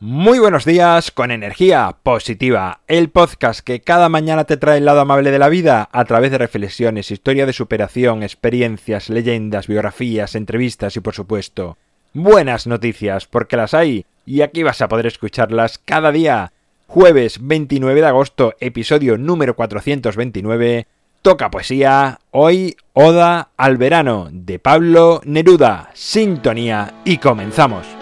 Muy buenos días con energía positiva, el podcast que cada mañana te trae el lado amable de la vida a través de reflexiones, historia de superación, experiencias, leyendas, biografías, entrevistas y por supuesto buenas noticias porque las hay y aquí vas a poder escucharlas cada día. Jueves 29 de agosto, episodio número 429. Toca poesía, hoy Oda al verano de Pablo Neruda. Sintonía y comenzamos.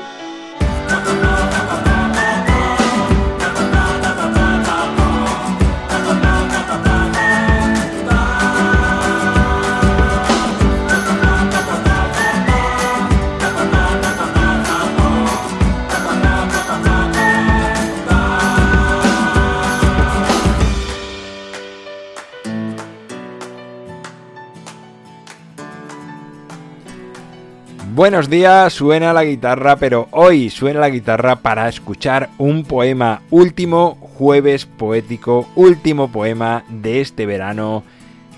Buenos días, suena la guitarra, pero hoy suena la guitarra para escuchar un poema, último jueves poético, último poema de este verano,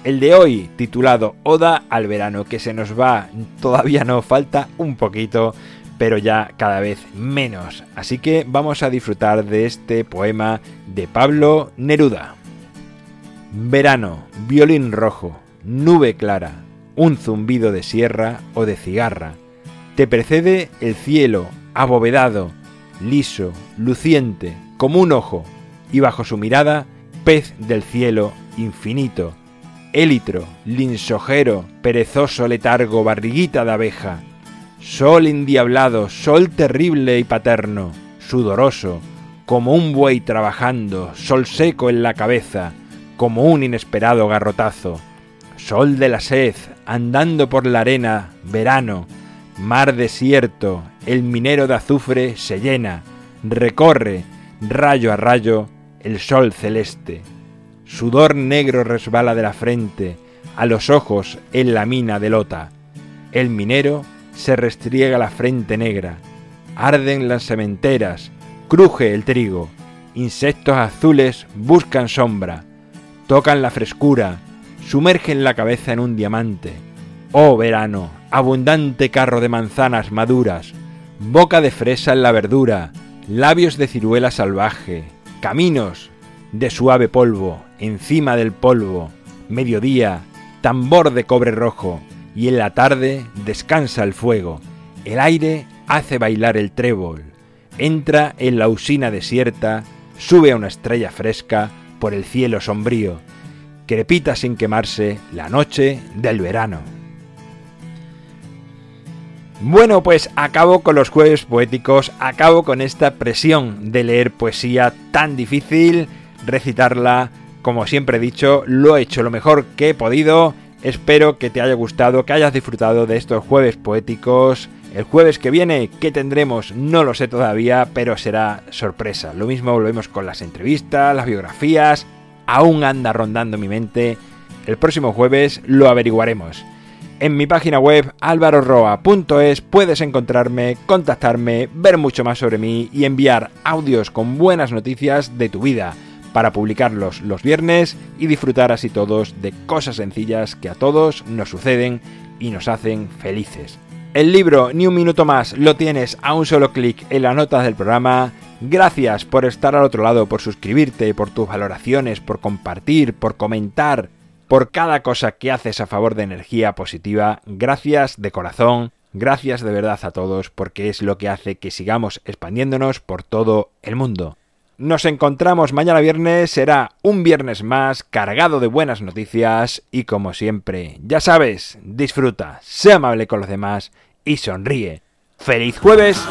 el de hoy titulado Oda al verano, que se nos va, todavía no, falta un poquito, pero ya cada vez menos. Así que vamos a disfrutar de este poema de Pablo Neruda. Verano, violín rojo, nube clara, un zumbido de sierra o de cigarra te precede el cielo, abovedado, liso, luciente, como un ojo, y bajo su mirada, pez del cielo infinito, élitro, linsojero, perezoso letargo, barriguita de abeja, sol endiablado, sol terrible y paterno, sudoroso, como un buey trabajando, sol seco en la cabeza, como un inesperado garrotazo, sol de la sed, andando por la arena, verano, Mar desierto, el minero de azufre se llena, recorre, rayo a rayo, el sol celeste. Sudor negro resbala de la frente, a los ojos en la mina de lota. El minero se restriega la frente negra, arden las sementeras, cruje el trigo, insectos azules buscan sombra, tocan la frescura, sumergen la cabeza en un diamante. Oh verano, abundante carro de manzanas maduras, boca de fresa en la verdura, labios de ciruela salvaje, caminos de suave polvo, encima del polvo, mediodía, tambor de cobre rojo, y en la tarde descansa el fuego, el aire hace bailar el trébol, entra en la usina desierta, sube a una estrella fresca por el cielo sombrío, crepita sin quemarse la noche del verano. Bueno, pues acabo con los jueves poéticos, acabo con esta presión de leer poesía tan difícil, recitarla, como siempre he dicho, lo he hecho lo mejor que he podido, espero que te haya gustado, que hayas disfrutado de estos jueves poéticos. El jueves que viene, ¿qué tendremos? No lo sé todavía, pero será sorpresa. Lo mismo volvemos con las entrevistas, las biografías, aún anda rondando mi mente. El próximo jueves lo averiguaremos. En mi página web alvaroroa.es puedes encontrarme, contactarme, ver mucho más sobre mí y enviar audios con buenas noticias de tu vida para publicarlos los viernes y disfrutar así todos de cosas sencillas que a todos nos suceden y nos hacen felices. El libro Ni un minuto más lo tienes a un solo clic en las notas del programa. Gracias por estar al otro lado, por suscribirte, por tus valoraciones, por compartir, por comentar por cada cosa que haces a favor de energía positiva. Gracias de corazón, gracias de verdad a todos porque es lo que hace que sigamos expandiéndonos por todo el mundo. Nos encontramos mañana viernes, será un viernes más cargado de buenas noticias y como siempre, ya sabes, disfruta, sé amable con los demás y sonríe. ¡Feliz jueves!